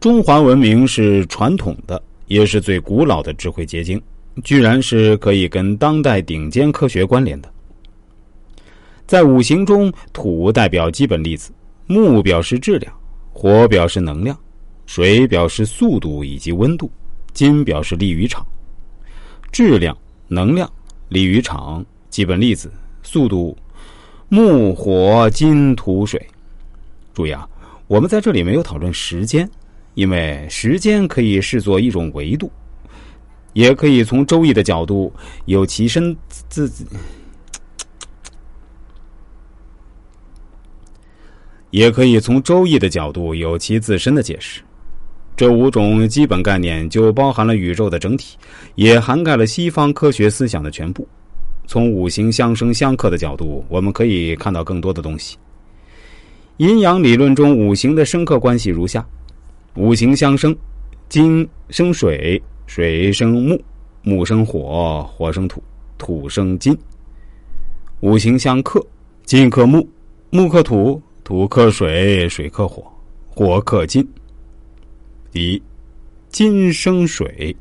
中华文明是传统的，也是最古老的智慧结晶，居然是可以跟当代顶尖科学关联的。在五行中，土代表基本粒子，木表示质量，火表示能量，水表示速度以及温度，金表示力与场。质量、能量、力与场、基本粒子、速度，木、火、金、土、水。注意啊，我们在这里没有讨论时间，因为时间可以视作一种维度，也可以从周易的角度有其身自。也可以从《周易》的角度有其自身的解释。这五种基本概念就包含了宇宙的整体，也涵盖了西方科学思想的全部。从五行相生相克的角度，我们可以看到更多的东西。阴阳理论中，五行的生克关系如下：五行相生，金生水，水生木，木生火，火生土，土生金。五行相克，金克木，木克土。土克水，水克火，火克金。第一，金生水，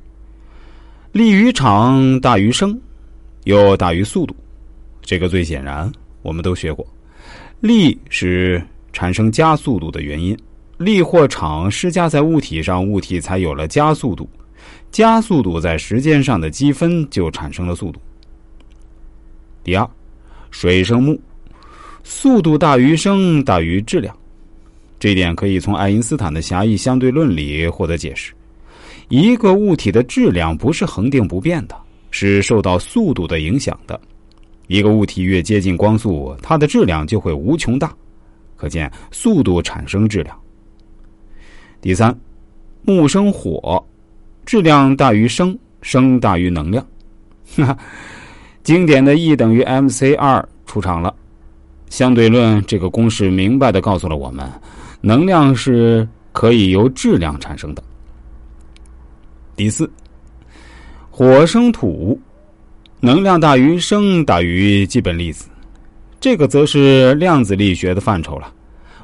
力与场大于生，又大于速度。这个最显然，我们都学过。力是产生加速度的原因，力或场施加在物体上，物体才有了加速度。加速度在时间上的积分就产生了速度。第二，水生木。速度大于声大于质量，这一点可以从爱因斯坦的狭义相对论里获得解释。一个物体的质量不是恒定不变的，是受到速度的影响的。一个物体越接近光速，它的质量就会无穷大。可见速度产生质量。第三，木生火，质量大于生，生大于能量。哈哈，经典的 E 等于 mc 二出场了。相对论这个公式明白的告诉了我们，能量是可以由质量产生的。第四，火生土，能量大于生大于基本粒子，这个则是量子力学的范畴了。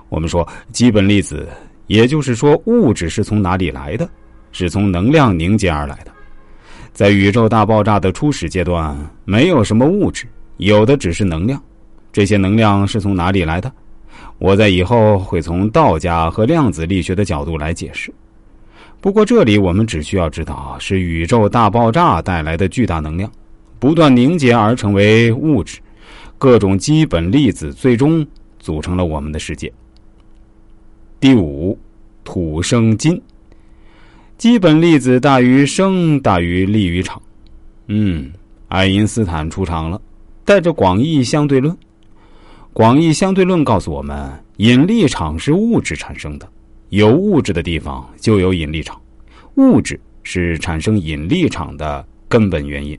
我们说基本粒子，也就是说物质是从哪里来的？是从能量凝结而来的。在宇宙大爆炸的初始阶段，没有什么物质，有的只是能量。这些能量是从哪里来的？我在以后会从道家和量子力学的角度来解释。不过这里我们只需要知道，是宇宙大爆炸带来的巨大能量，不断凝结而成为物质，各种基本粒子最终组成了我们的世界。第五，土生金，基本粒子大于生大于力于场。嗯，爱因斯坦出场了，带着广义相对论。广义相对论告诉我们，引力场是物质产生的，有物质的地方就有引力场，物质是产生引力场的根本原因。